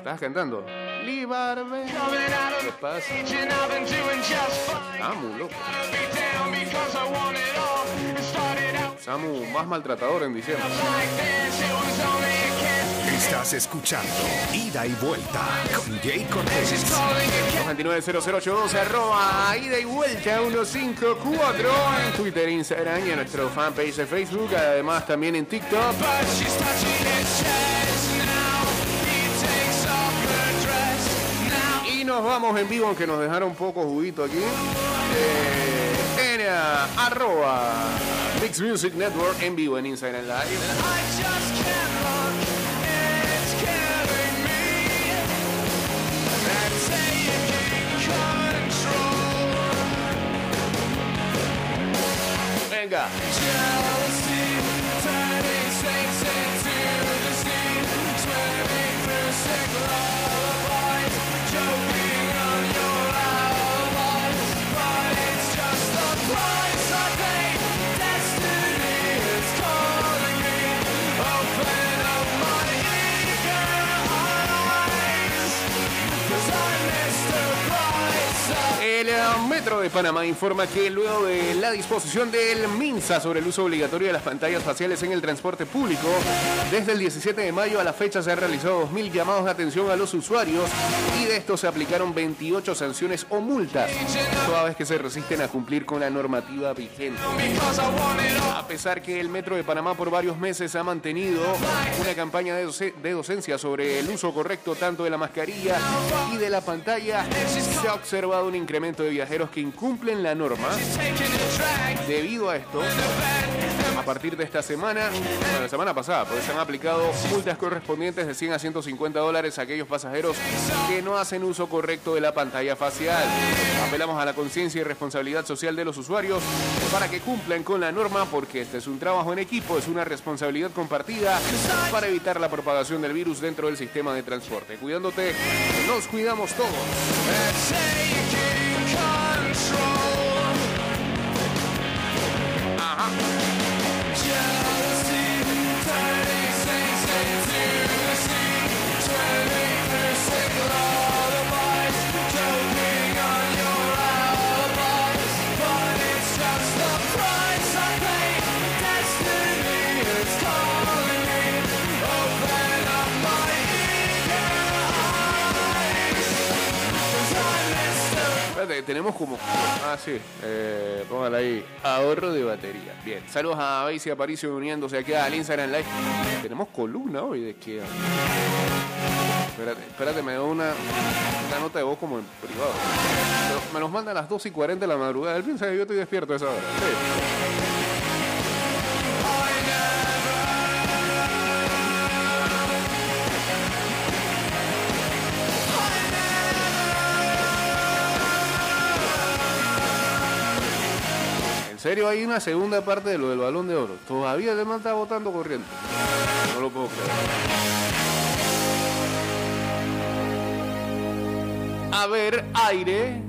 ¿Estás cantando? Libarme. ¿Qué pasa? Samu, loco. Samu más maltratador en diciembre. Estás escuchando Ida y Vuelta con Jay Cortés. 229-0082 arroba ida y vuelta 154 en Twitter, Instagram y en nuestro fanpage de Facebook, además también en TikTok. Nos vamos en vivo, aunque nos dejaron poco juguito aquí. eh, arroba Mix Music Network en vivo en Instagram Live. Venga. Panamá informa que luego de la disposición del MINSA sobre el uso obligatorio de las pantallas faciales en el transporte público, desde el 17 de mayo a la fecha se han realizado 2.000 llamados de atención a los usuarios y de estos se aplicaron 28 sanciones o multas, toda vez que se resisten a cumplir con la normativa vigente. A pesar que el Metro de Panamá por varios meses ha mantenido una campaña de, de docencia sobre el uso correcto tanto de la mascarilla y de la pantalla, se ha observado un incremento de viajeros que incumplen la norma. Debido a esto, a partir de esta semana, bueno, la semana pasada, pues se han aplicado multas correspondientes de 100 a 150 dólares a aquellos pasajeros que no hacen uso correcto de la pantalla facial. Apelamos a la conciencia y responsabilidad social de los usuarios para que cumplan con la norma porque este es un trabajo en equipo, es una responsabilidad compartida para evitar la propagación del virus dentro del sistema de transporte. Cuidándote, nos cuidamos todos. Tenemos como. Ah, sí. Eh, póngala ahí. Ahorro de batería. Bien. Saludos a Baisi Aparicio uniéndose aquí al Instagram Live. Tenemos columna hoy de que. Espérate, espérate, me da una, una nota de voz como en privado. Me los manda a las 2 y 40 de la madrugada. Él piensa que yo estoy despierto a esa hora. Sí. Serio, hay una segunda parte de lo del balón de oro. Todavía el man está votando corriente. No lo puedo creer. A ver, aire.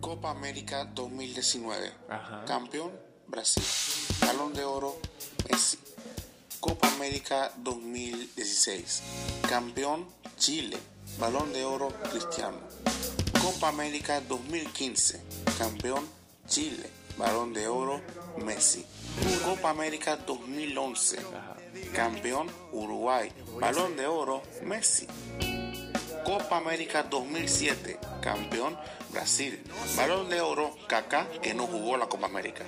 Copa América 2019. Ajá. Campeón Brasil. Balón de oro Messi. Copa América 2016. Campeón Chile. Balón de oro Cristiano. Copa América 2015. Campeón Chile. Balón de oro Messi. Copa América 2011. Campeón Uruguay. Balón de oro Messi. Copa América 2007, campeón Brasil. Balón de oro, Kaká, que no jugó la Copa América.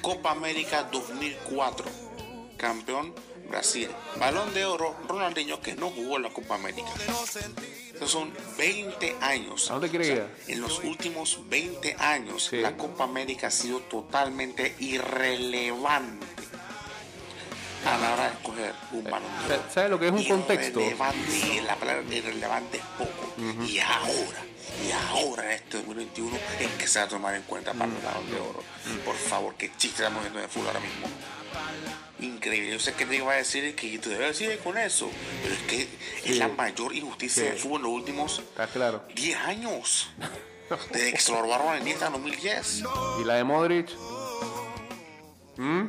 Copa América 2004, campeón Brasil. Balón de oro, Ronaldinho, que no jugó la Copa América. Esos son 20 años. ¿A dónde quiere llegar? En los últimos 20 años, Sí. la Copa América ha sido totalmente irrelevante a la hora de escoger un balón de oro. Sa- ¿Sabe lo que es un contexto? Irrelevante, la palabra irrelevante es poco. Y ahora, y ahora en este 2021 es que se va a tomar en cuenta para el balón de oro. Por favor, qué chiste estamos viendo de fútbol ahora mismo. Increíble. Yo sé que te iba a decir que tú debes seguir con eso, pero es que es la mayor injusticia Sí. del fútbol en los últimos Está claro. 10 años. Desde que se lo robaron en 2010. ¿Y la de Modric? ¿Mm?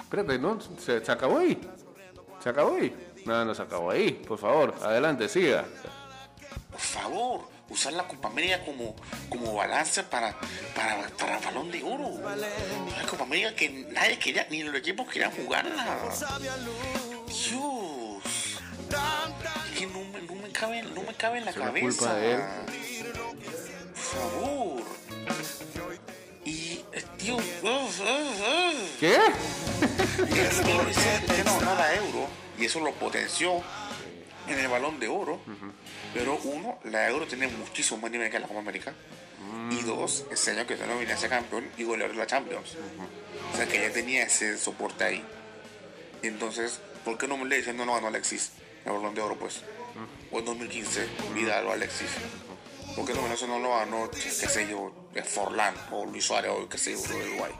Espérate, ¿no? ¿Se, se acabó ahí? ¿Se acabó ahí? No, no se acabó ahí. Por favor, adelante, siga. Por favor, usar la Copa América como, como balance para, para, para el balón de oro. La Copa América que nadie quería, ni los equipos querían jugarla. Dios. Es que no, me- no me cabe, no me cabe en la cabeza. culpa de él. Por favor. Y, eh, tío. ¿Qué? Es que Cristiano ganó la euro y eso lo potenció en el balón de oro. Pero uno, la euro tiene muchísimo más nivel que la Copa América. Y dos, ese año que no venía a ser campeón y goleador de la Champions. O sea que ya tenía ese soporte ahí. Entonces, ¿por qué no me le dicen no lo ganó Alexis? El balón de oro, pues. O en 2015, Vidal o Alexis. ¿Por qué no me lo dicen no lo ganó, qué sé yo, Forlán o Luis Suárez o qué sé yo, de Uruguay?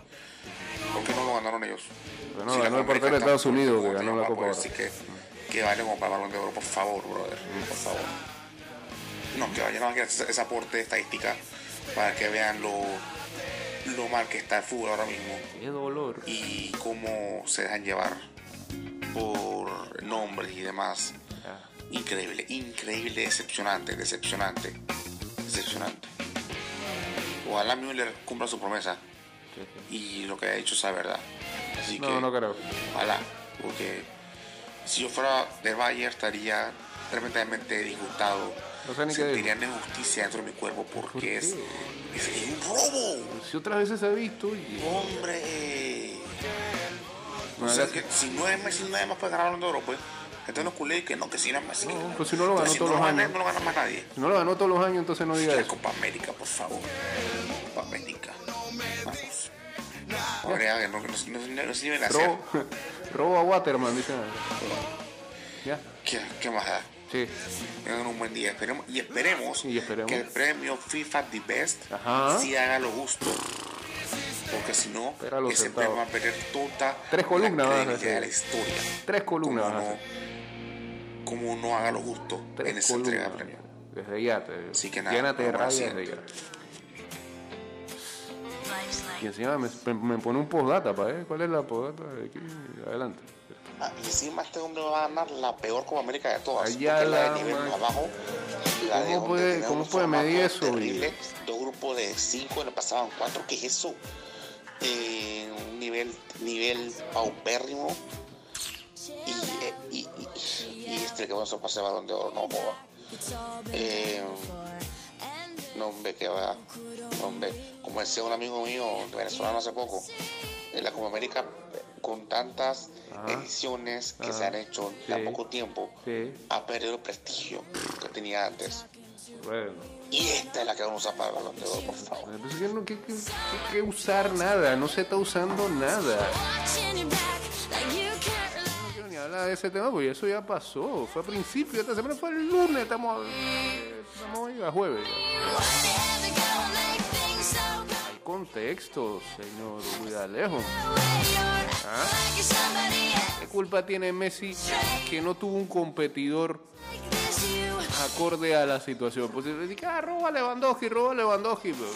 ¿Por qué no lo ganaron ellos? Ganó, Si la ganó el portero de Estados Unidos, que ganó la no Copa Oro. decir que, que vale como para el balón de oro, por favor, brother. Por favor. No, que vayan a hacer ese, aporte de estadística para que vean lo, lo mal que está el fútbol ahora mismo Qué dolor. y cómo se dejan llevar por nombres y demás. Ah, Increíble, increíble, decepcionante, decepcionante, decepcionante. Ojalá Müller cumpla su promesa sí, sí. y lo que ha dicho sea verdad. Así que, No, no creo. ojalá, porque si yo fuera del Bayern estaría tremendamente disgustado. No sé ni qué Sentiría una injusticia dentro de mi cuerpo porque qué? es, un robo. Si otras veces ha visto y... Hombre. No, O sea, que si no es Messi, nadie más puede ganar el de oro, pues. Entonces no culé que no, que si no pues si no lo ganó Entonces, todos no los años. No lo gana más nadie. Si no lo ganó todos los años, entonces no diga La eso. Copa América, por favor. Copa América. Vamos. No, no, no, hacer. Robo a Waterman, dice. Ya, ¿Qué, ¿Qué más da? Sí. Tengan un buen día. Esperemos, y, esperemos Y esperemos. que el premio FIFA The Best Ajá. sí haga lo justo. Porque si no, ese centavos. premio va a perder toda Tres columnas vas a la de historia. Tres columnas Como no, como no haga lo justo en esa entrega de premio. Desde ya, te, Así que nada, llénate de desde ya. Y encima me, me pone un postdata para ver cuál es la postdata de aquí. Adelante. Ah, y encima este hombre va a ganar la peor Copa América de todas. Allá la la de nivel más. La ¿Cómo puede- cómo puede medir eso, Terrible, dos grupos de cinco, le pasaban cuatro. ¿Qué es eso? Eh, un nivel, nivel paupérrimo. Y, eh, y, y, y este que vamos a pasar balón de oro, no joda. Eh, no, hombre, que va. No, hombre, como decía un amigo mío venezolano hace poco, en la Copa América, con tantas Ajá. ediciones que Ajá. se han hecho en Sí. tan poco tiempo, Sí, ha perdido el prestigio que tenía antes. bueno. Y esta es la que vamos a usar para el balón de oro, por favor. Pues que no, que, que- que- que usar nada, no se está usando nada. No quiero ni hablar de ese tema porque eso ya pasó. Fue a principio de esta semana, fue el lunes, estamos, eh, estamos hoy a jueves. Hay contextos, señor Guidalejo. ¿Ah? ¿Qué culpa tiene Messi que no tuvo un competidor acorde a la situación? Pues dedica, ah, roba Lewandowski, roba Lewandowski. pero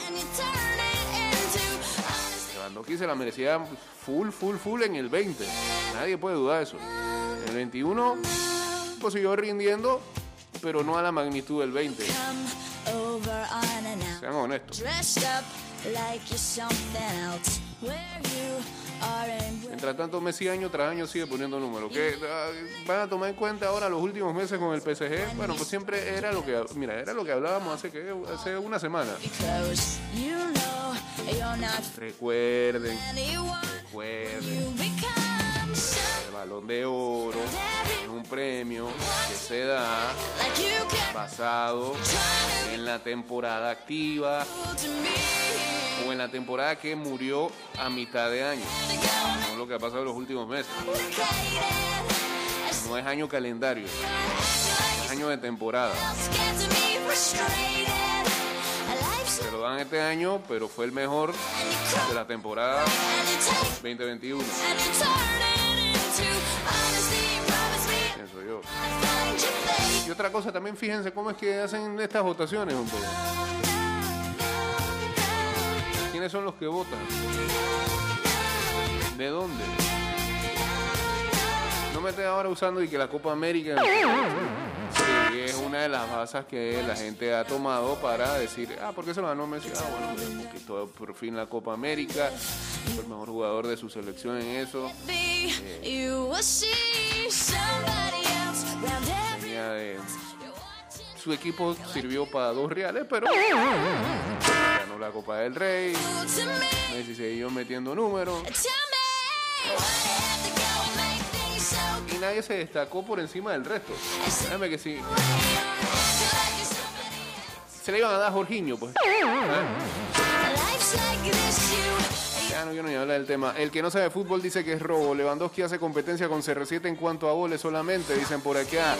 Lewandowski se la merecía full, full, full en el 20. Nadie puede dudar de eso. En el 21 pues siguió rindiendo, pero no a la magnitud del 20. Sean honestos. Mientras tanto, Messi año tras año sigue poniendo números. Ah, van a tomar en cuenta ahora los últimos meses con el PSG. Bueno, pues siempre era lo que, mira, era lo que hablábamos hace hace una semana. Recuerden, recuerden. El balón de oro es un premio que se da basado en la temporada activa o en la temporada que murió a mitad de año. No lo que ha pasado en los últimos meses. No es año calendario, es año de temporada. Se lo dan este año, pero fue el mejor de la temporada and you take 2021, pienso yo. Y otra cosa, también fíjense cómo es que hacen estas votaciones, hombre. ¿Quiénes son los que votan? ¿De dónde? No me esté ahora usando y que la Copa América es una de las bases que la gente ha tomado para decir, ah, ¿por qué se lo ganó Messi? Ah, bueno, pues, todo- por fin la Copa América, fue el mejor jugador de su selección en eso. You're watching su equipo sirvió para dos reales, pero ganó la Copa del Rey. Messi siguió metiendo números. Nadie se destacó por encima del resto. Déjame que sí. Se le iban a dar a Jorginho, pues. Ya no quiero ni hablar del tema. El que no sabe fútbol dice que es robo. Lewandowski hace competencia con CR7 en cuanto a goles solamente, dicen por acá.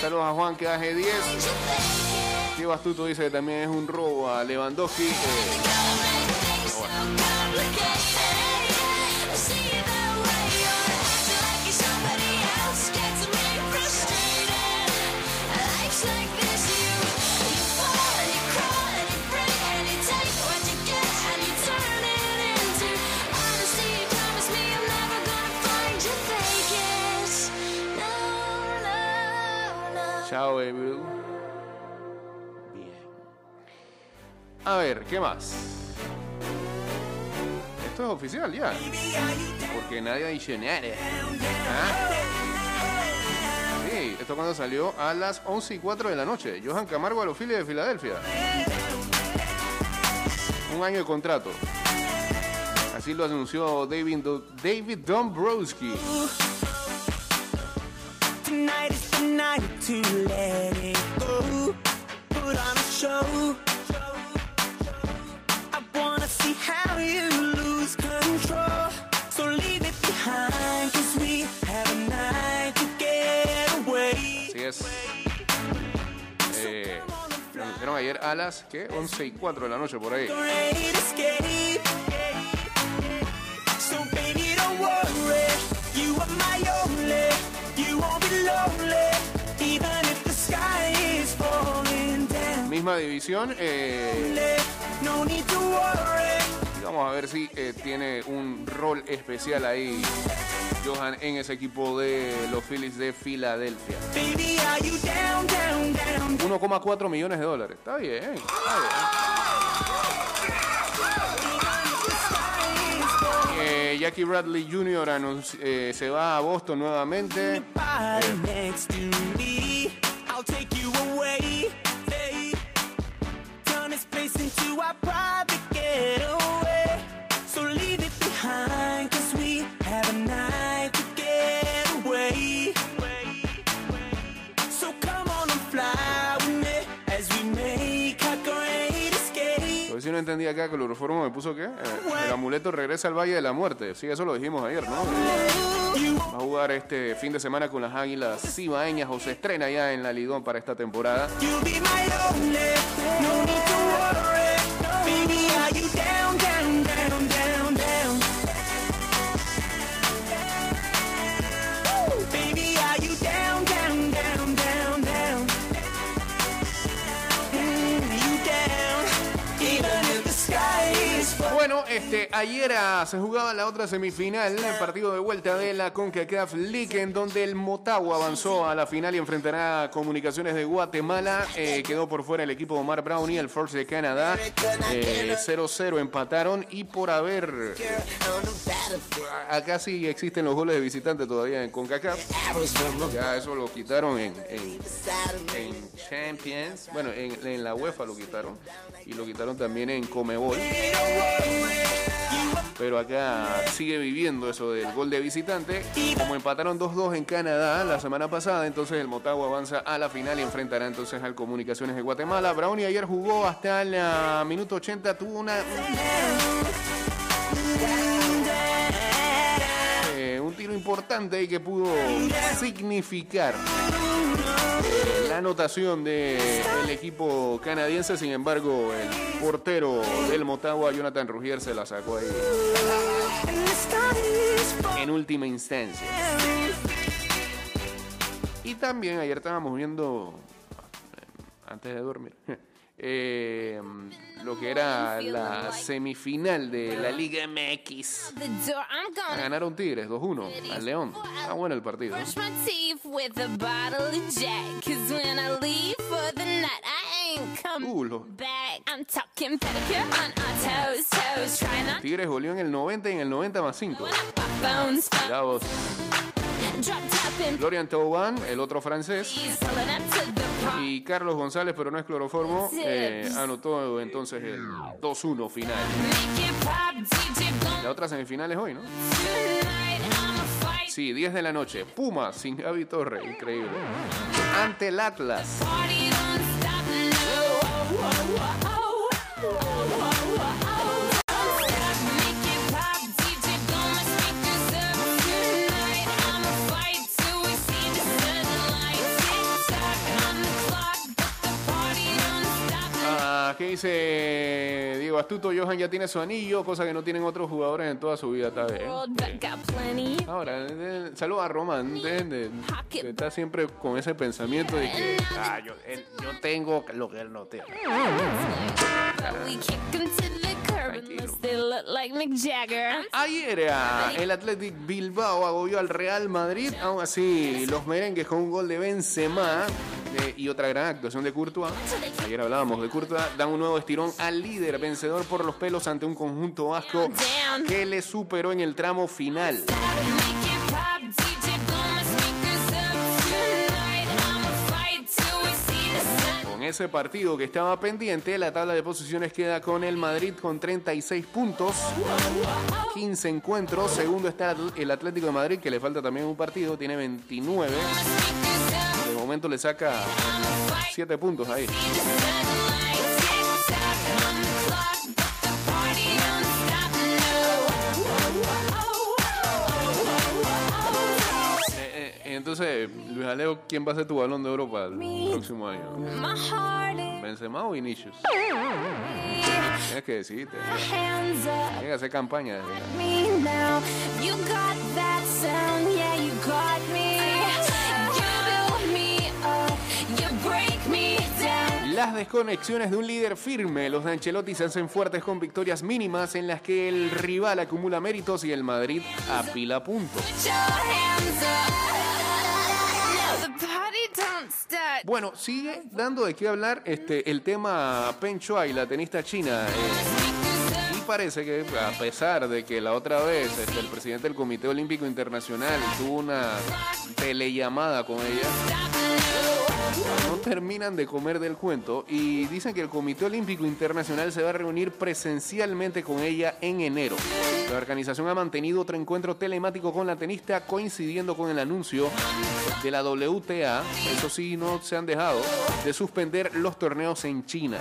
Saludos a Juan que hace 10. Diego Astuto dice que también es un robo a Lewandowski. Eh, chao, baby. Bien. A ver, ¿qué más? Esto es oficial ya. Porque nadie dicho nada. ¿Ah? Sí, esto cuando salió a las 11 y 4 de la noche. Johan Camargo a los Phillies de Filadelfia. Un año de contrato. Así lo anunció David, David Dombrowski. Night to let it go. Put on a show. I wanna see how you lose control. So leave it behind, cause we have a night to get away. Así es. Eh, anunciaron ayer a las ¿qué? 11 y 4 de la noche por ahí. División. eh, y vamos a ver si eh, tiene un rol especial ahí. Johan en ese equipo de los Phillies de Filadelfia. Baby, are you down, down, down? 1,4 millones de dólares. Está bien. Eh, Jackie Bradley Jr. anunci- eh, se va a Boston nuevamente. Entendí acá que el Euroformo me puso que eh, el amuleto regresa al Valle de la Muerte. Sí, eso lo dijimos ayer, ¿no? Va a jugar este fin de semana con las Águilas Cibaeñas o se estrena ya en la Lidón para esta temporada. Ayer ah, se jugaba la otra semifinal, el partido de vuelta de la CONCACAF League, en donde el Motagua avanzó a la final y enfrentará a Comunicaciones de Guatemala. Eh, quedó por fuera el equipo de Omar Brown y el Force de Canadá. Eh, 0-0 empataron y por haber... Acá sí existen los goles de visitante todavía en CONCACAF. Ya eso lo quitaron en Champions. Bueno, en, en la UEFA lo quitaron. Y lo quitaron también en Comebol. Pero acá sigue viviendo eso del gol de visitante. Como empataron 2-2 en Canadá la semana pasada, entonces el Motagua avanza a la final y enfrentará entonces al Comunicaciones de Guatemala. Brownie ayer jugó hasta el minuto 80, tuvo una... eh, un tiro importante ahí que pudo significar anotación del equipo canadiense. Sin embargo, el portero del Motagua, Jonathan Rugier, se la sacó ahí en última instancia. Y también ayer estábamos viendo, antes de dormir, eh, lo que era la semifinal de la Liga MX. Ganaron Tigres 2-1 al León. Ah, bueno el partido. Uh, lo- Tigres goleó en el 90 y en el 90 más 5. to Florian Thauvin, el otro francés, y Carlos González, pero no es cloroformo, eh, anotó entonces el 2-1 final. La otra semifinal es hoy, ¿no? Sí, 10 de la noche. Puma sin Gaby Torre, increíble. Ante el Atlas. ¿Qué dice Diego Astuto? Johan ya tiene su anillo, cosa que no tienen otros jugadores en toda su vida, got plenty. Ahora, eh, saludos a Román, de- de- que está siempre con ese pensamiento de que ah, yo, él- yo tengo lo que él no tiene. Ayer el Athletic Bilbao agobió al Real Madrid, aún así los merengues con un gol de Benzema eh, y otra gran actuación de Courtois. Ayer hablábamos de Courtois, dan un nuevo estirón al líder vencedor por los pelos ante un conjunto vasco que le superó en el tramo final. Con ese partido que estaba pendiente, la tabla de posiciones queda con el Madrid con 36 puntos, 15 encuentros. Segundo está el Atlético de Madrid, que le falta también un partido, tiene 29. Momento le saca 7 puntos ahí. Eh, eh, entonces, Luis Aleo, ¿quién va a ser tu balón de para el próximo año? ¿Benzema o Vinicius? Tienes que up. Tienes que hacer campaña. desde desconexiones de un líder firme. Los de Ancelotti se hacen fuertes con victorias mínimas en las que el rival acumula méritos y el Madrid apila puntos. Bueno, sigue dando de qué hablar este, el tema Peng Shuai, la tenista china. eh, y parece que a pesar de que la otra vez este, el presidente del Comité Olímpico Internacional tuvo una telellamada con ella, no terminan de comer del cuento y dicen que el Comité Olímpico Internacional se va a reunir presencialmente con ella en enero. La organización ha mantenido otro encuentro telemático con la tenista coincidiendo con el anuncio de la WTA. Eso sí, no se han dejado de suspender los torneos en China.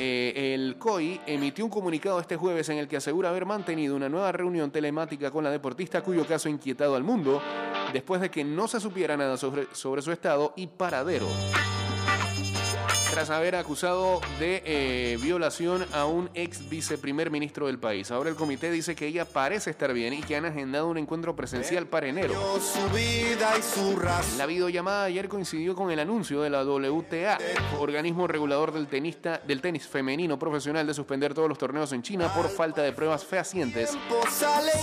Eh, el COI emitió un comunicado este jueves en el que asegura haber mantenido una nueva reunión telemática con la deportista cuyo caso ha inquietado al mundo después de que no se supiera nada sobre, sobre su estado y paradero. Tras haber acusado de eh, violación a un ex viceprimer ministro del país. Ahora el comité dice que ella parece estar bien y que han agendado un encuentro presencial para enero. La videollamada ayer coincidió con el anuncio de la WTA, organismo regulador del, tenista, del tenis femenino profesional, de suspender todos los torneos en China por falta de pruebas fehacientes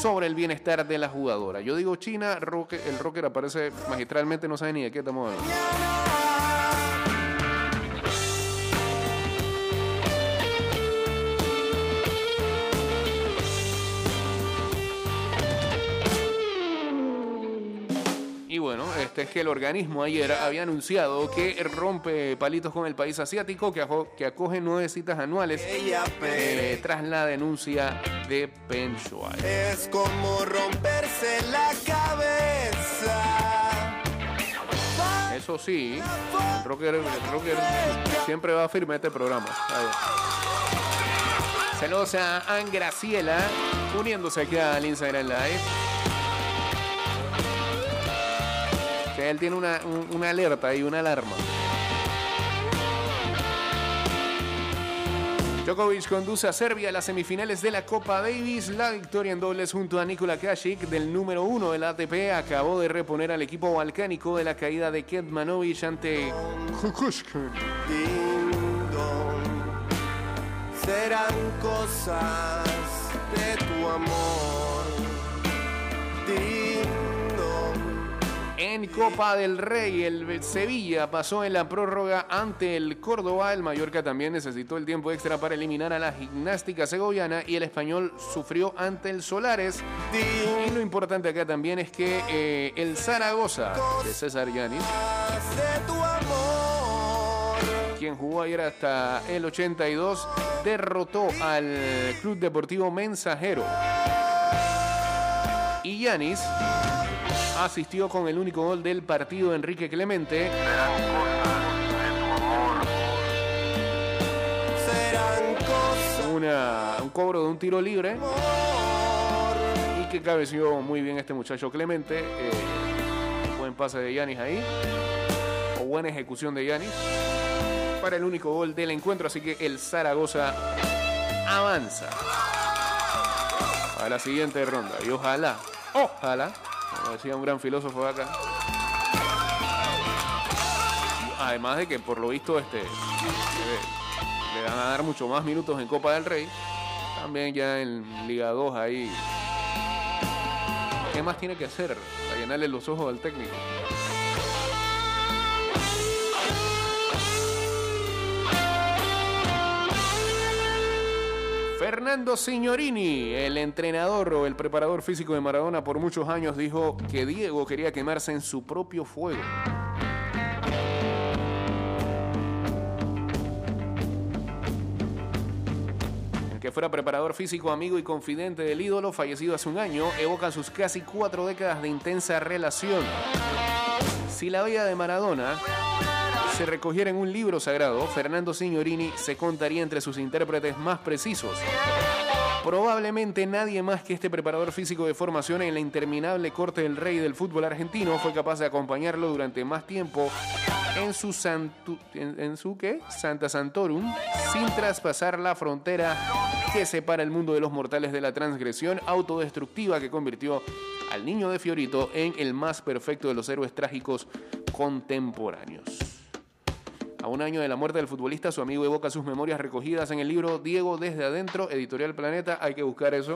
sobre el bienestar de la jugadora. Yo digo China, el rocker aparece magistralmente, no sabe ni de qué estamos hablando. Es que el organismo ayer había anunciado que rompe palitos con el país asiático, que, acoge nueve citas anuales eh, tras la denuncia de Peng Shuai. es como romperse la cabeza. Eso sí, el rocker, el rocker siempre va firme este programa. Saludos a Ann Graciela, uniéndose aquí al Instagram Live. Él tiene una, un- una alerta y una alarma. Djokovic conduce a Serbia a las semifinales de la Copa Davis. La victoria en dobles junto a Nikola Kasic del número uno del ATP acabó de reponer al equipo balcánico de la caída de Ketmanovic ante Kukushkin. Serán cosas de tu amor. En Copa del Rey, el Sevilla pasó en la prórroga ante el Córdoba. El Mallorca también necesitó el tiempo extra para eliminar a la gimnástica segoviana y el español sufrió ante el Solares. Y lo importante acá también es que eh, el Zaragoza de César Yanis, quien jugó ayer hasta el 82, derrotó al Club Deportivo Mensajero. Y Yanis asistió con el único gol del partido Enrique Clemente. Una- un cobro de un tiro libre y que cabeció muy bien este muchacho Clemente. eh, buen pase de Yanis ahí, o buena ejecución de Yanis para el único gol del encuentro. Así que el Zaragoza avanza a la siguiente ronda y ojalá, ojalá, como decía un gran filósofo de acá. Además de que por lo visto este le, le van a dar mucho más minutos en Copa del Rey. También ya en Liga 2 ahí. ¿Qué más tiene que hacer para llenarle los ojos al técnico? Fernando Signorini, el entrenador o el preparador físico de Maradona por muchos años, dijo que Diego quería quemarse en su propio fuego. El que fuera preparador físico, amigo y confidente del ídolo, fallecido hace un año, evoca sus casi cuatro décadas de intensa relación. Si la vida de Maradona se recogiera en un libro sagrado, Fernando Signorini se contaría entre sus intérpretes más precisos. Probablemente nadie más que este preparador físico de formación en la interminable corte del rey del fútbol argentino fue capaz de acompañarlo durante más tiempo en su, santu- en, su ¿qué? Santa Santorum sin traspasar la frontera que separa el mundo de los mortales de la transgresión autodestructiva que convirtió al niño de Fiorito en el más perfecto de los héroes trágicos contemporáneos. A un año de la muerte del futbolista, su amigo evoca sus memorias recogidas en el libro Diego desde adentro, editorial Planeta. Hay que buscar eso.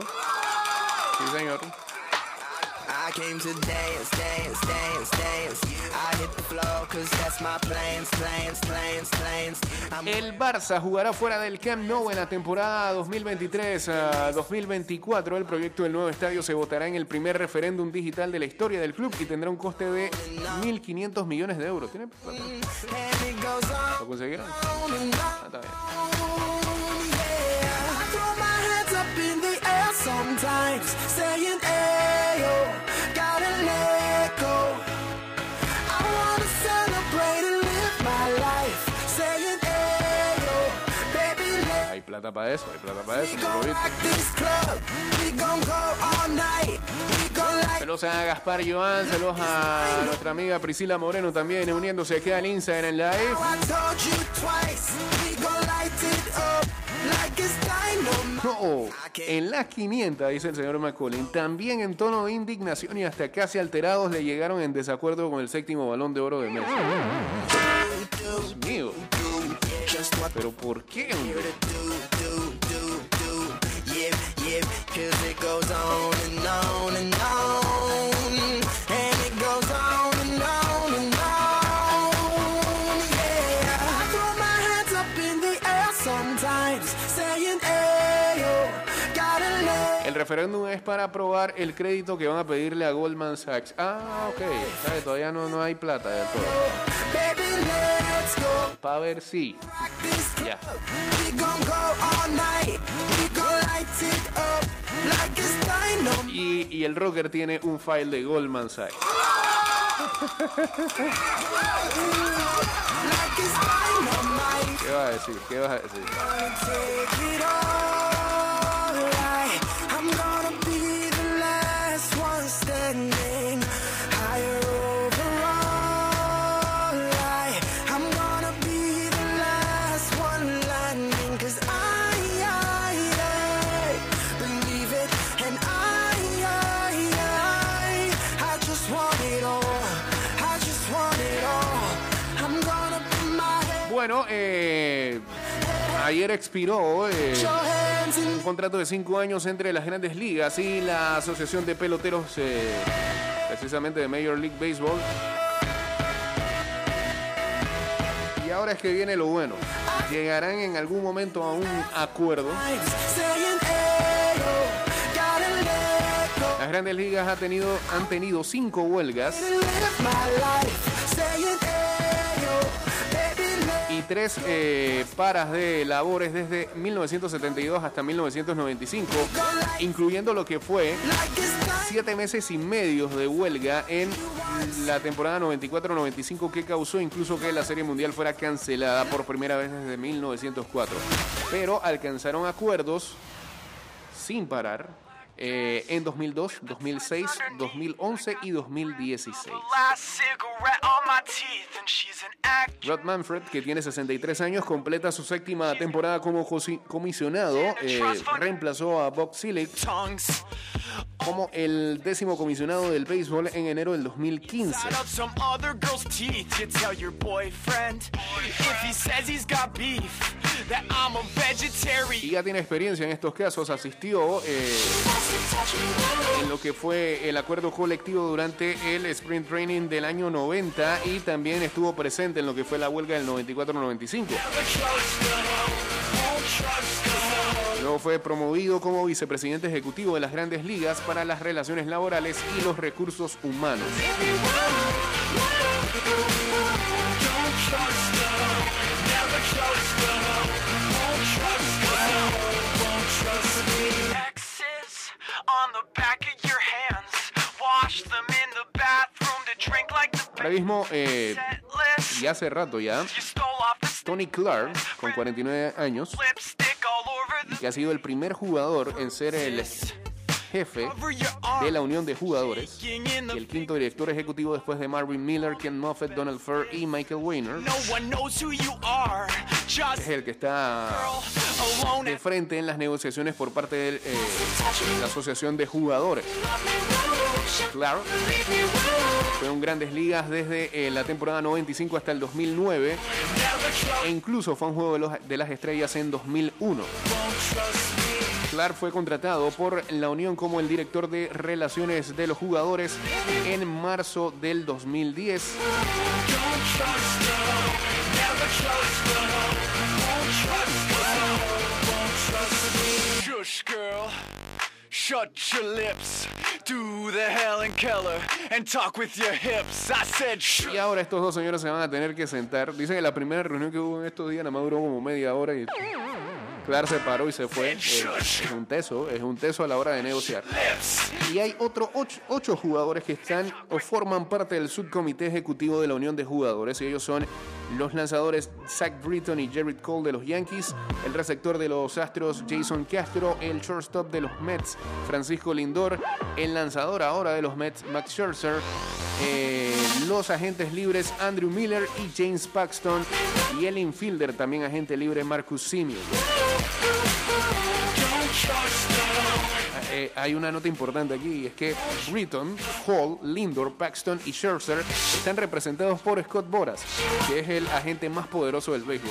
Sí, señor. I came to dance, dance, dance, dance. I hit the floor cause that's my plans, plans, plans, plans. I'm El Barça jugará fuera del Camp Nou en la temporada 2023-2024. El proyecto del nuevo estadio se votará en el primer referéndum digital de la historia del club y tendrá un coste de 1.500 millones de euros. ¿Lo on. Ah, está bien. Plata para eso, hay plata para eso. lo Saludos a Gaspar Joan, saludos a nuestra amiga Priscila Moreno también uniéndose aquí al Instagram Live. It's dynamite. No, en las 500, dice el señor McCollin, también en tono de indignación y hasta casi alterados le llegaron en desacuerdo con el séptimo balón de oro de Messi. Dios mío, pero ¿por qué? hombre? Cause it goes on and on and on. Referéndum es para aprobar el crédito que van a pedirle a Goldman Sachs. Ah, ok, ¿sabe? todavía no, no hay plata del todo. Para ver si. Ya. Y, y el rocker tiene un file de Goldman Sachs. ¿Qué vas a decir? ¿Qué vas a decir? Bueno, eh, ayer expiró eh, un contrato de cinco años entre las grandes ligas y la Asociación de Peloteros, eh, precisamente de Major League Baseball. Y ahora es que viene lo bueno. Llegarán en algún momento a un acuerdo. Las grandes ligas ha tenido, han tenido cinco huelgas y tres eh, paras de labores desde 1972 hasta 1995, incluyendo lo que fue siete meses y medio de huelga en la temporada 94-95 que causó incluso que la Serie Mundial fuera cancelada por primera vez desde 1904. Pero alcanzaron acuerdos sin parar eh, en 2002, 2006, 2011 y 2016. Last cigarette on my teeth, and she's an actress. Rod Manfred, que tiene 63 años, completa su séptima temporada como comisionado. eh, reemplazó a Bob Silic como el décimo comisionado del béisbol en enero del 2015. Out of some other girl's teeth, you tell your boyfriend. If he says he's got beef, that I'm a Y ya tiene experiencia en estos casos. Asistió eh, en lo que fue el acuerdo colectivo durante el Sprint Training del año 90 y también estuvo presente en lo que fue la huelga del 94-95. Luego fue promovido como vicepresidente ejecutivo de las grandes ligas para las relaciones laborales y los recursos humanos. Ahora mismo, eh, y hace rato ya, Tony Clark, con 49 años, que ha sido el primer jugador en ser el jefe de la Unión de Jugadores y el quinto director ejecutivo después de Marvin Miller, Ken Moffett, Donald Fair y Michael Weiner. Es el que está de frente en las negociaciones por parte de eh, la Asociación de Jugadores. Clark fue en Grandes Ligas desde eh, la temporada 95 hasta el 2009 e incluso fue un juego de, los- de las estrellas en 2001. Clark fue contratado por la Unión como el director de relaciones de los jugadores en marzo del 2010. Shush, girl. Shut your lips. Do the Helen Keller and talk with your hips. I said, shush. Y ahora estos dos señores se van a tener que sentar. Dicen que la primera reunión que hubo en estos días nada más duró como media hora y Clark se paró y se fue. Eh, es un teso, es un teso a la hora de negociar. Y hay otros ocho, ocho jugadores que están o forman parte del subcomité ejecutivo de la Unión de Jugadores. Y ellos son los lanzadores Zach Britton y Jared Cole de los Yankees, el receptor de los Astros Jason Castro, el shortstop de los Mets Francisco Lindor, el lanzador ahora de los Mets Max Scherzer, eh, los agentes libres Andrew Miller y James Paxton y el infielder también agente libre Marcus Simeon. Eh, hay una nota importante aquí y es que Britton, Hall, Lindor, Paxton y Scherzer están representados por Scott Boras, que es el agente más poderoso del béisbol.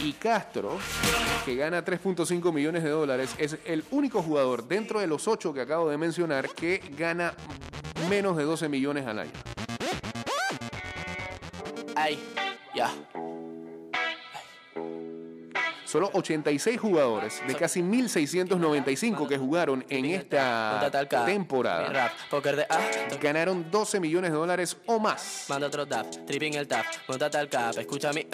Y Castro, que gana 3.5 millones de dólares, es el único jugador dentro de los ocho que acabo de mencionar que gana menos de 12 millones al año. Ay, ya. Solo 86 jugadores de casi 1.695 que jugaron en esta temporada Rap, poker de A, ganaron 12 millones de dólares o más. manda otro tap, tripping el tap, montate al cap, escucha mi.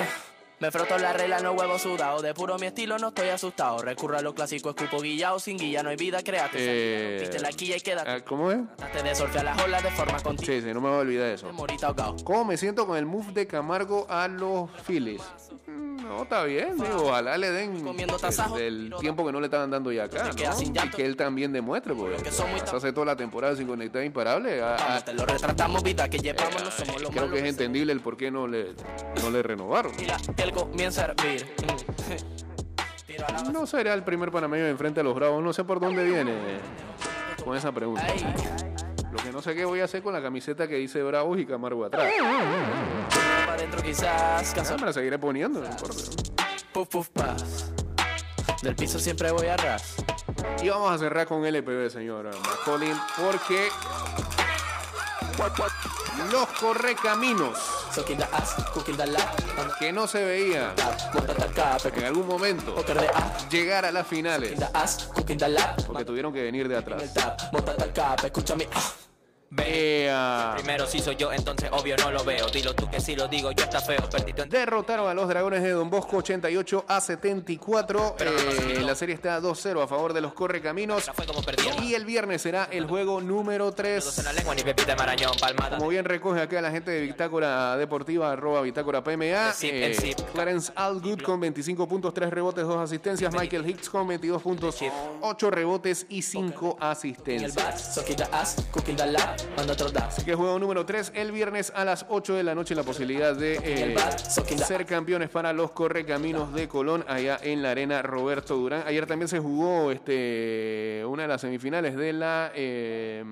Me froto la regla, no huevo sudado. De puro mi estilo no estoy asustado. Recurro a lo clásico, escupo guillao, sin guilla no hay vida, créate. Eh, Viste la quilla y quédate. ah, ¿Cómo es? Trate de surfear las olas de forma continua. Sí, sí, no me voy a olvidar de eso. Morita. ¿Cómo me siento con el move de Camargo a los Phillies? Mm, No, está bien, digo, ojalá le den el, tiro tiempo que no le estaban dando ya acá, Se Y que él también demuestre, porque eso hace toda la temporada sin conectar imparable. A- a- Vamos, te lo retratamos, vida que llevamos, no somos los creo que es entendible el por qué no le, no le renovaron. Él comienza a hervir. No será el primer panameño enfrente a los Bravos, no sé por dónde viene con esa pregunta. Lo que no sé qué voy a hacer con la camiseta que dice Bravos y Camargo atrás. Pa' adentro quizás, Ah, me la seguiré poniendo, no importa. Puff, paz. Del piso siempre voy a ras. Y vamos a cerrar con LPB, señora Macaulay, porque los correcaminos Lap. que no se veía. En algún momento. Llegar a las finales. Lap. porque tuvieron que venir de atrás. Tap, montate al cap, escúchame. ah. Ea. Primero si soy yo, entonces obvio no lo veo. Dilo tú que si lo digo yo está feo. Perdido en Derrotaron a los Dragones de Don Bosco 88 a 74. Eh, la serie está 2-0 a favor de los Correcaminos. Y el viernes será el juego número Dos en 3. la lengua ni pepita de marañón, palmada. Como bien recoge acá la gente de Bitácora Deportiva, arroba Bitácora PMA. Eh. Clarence Allgood con 25 puntos, 3 rebotes, 2 asistencias. Michael Hicks con 22 puntos, 8 rebotes y 5 En el asistencias. Así que juego número 3 el viernes a las 8 de la noche. La posibilidad de eh, ser campeones para los Correcaminos de Colón allá en la arena Roberto Durán. Ayer también se jugó este, una de las semifinales de la eh,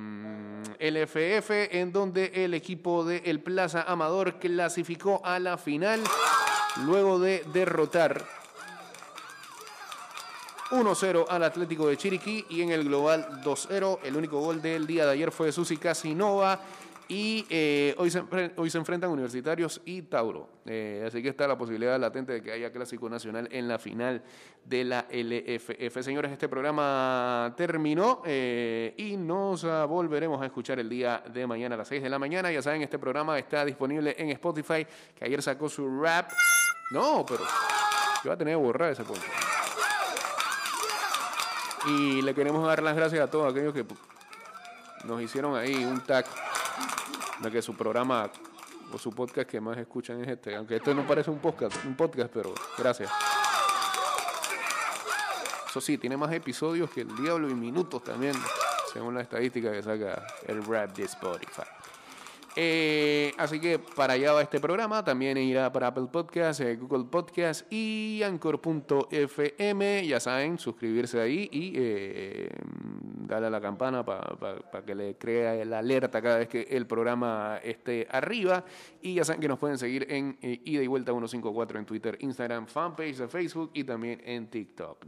LFF en donde el equipo de El Plaza Amador clasificó a la final luego de derrotar 1-0 al Atlético de Chiriquí y en el global 2-0. El único gol del día de ayer fue de Susi Casinova. Y eh, hoy, se, hoy se enfrentan Universitarios y Tauro. Eh, así que está la posibilidad latente de que haya clásico nacional en la final de la LFF. Señores, este programa terminó eh, y nos volveremos a escuchar el día de mañana a las 6 de la mañana. Ya saben, este programa está disponible en Spotify, que ayer sacó su rap. No, pero yo voy a tener que borrar ese podcast. Y le queremos dar las gracias a todos aquellos que nos hicieron ahí un tag de que su programa o su podcast que más escuchan es este. Aunque esto no parece un podcast, un podcast, pero gracias. Eso sí, tiene más episodios que el Diablo y minutos también, según la estadística que saca el rap de Spotify. Eh, así que para allá va este programa. También irá para Apple Podcast, eh, Google Podcast y Anchor.fm. Ya saben, suscribirse ahí y eh, darle a la campana para que le crea la alerta cada vez que el programa esté arriba. Y ya saben que nos pueden seguir en eh, Ida y Vuelta 154 en Twitter, Instagram, fanpage de Facebook y también en TikTok.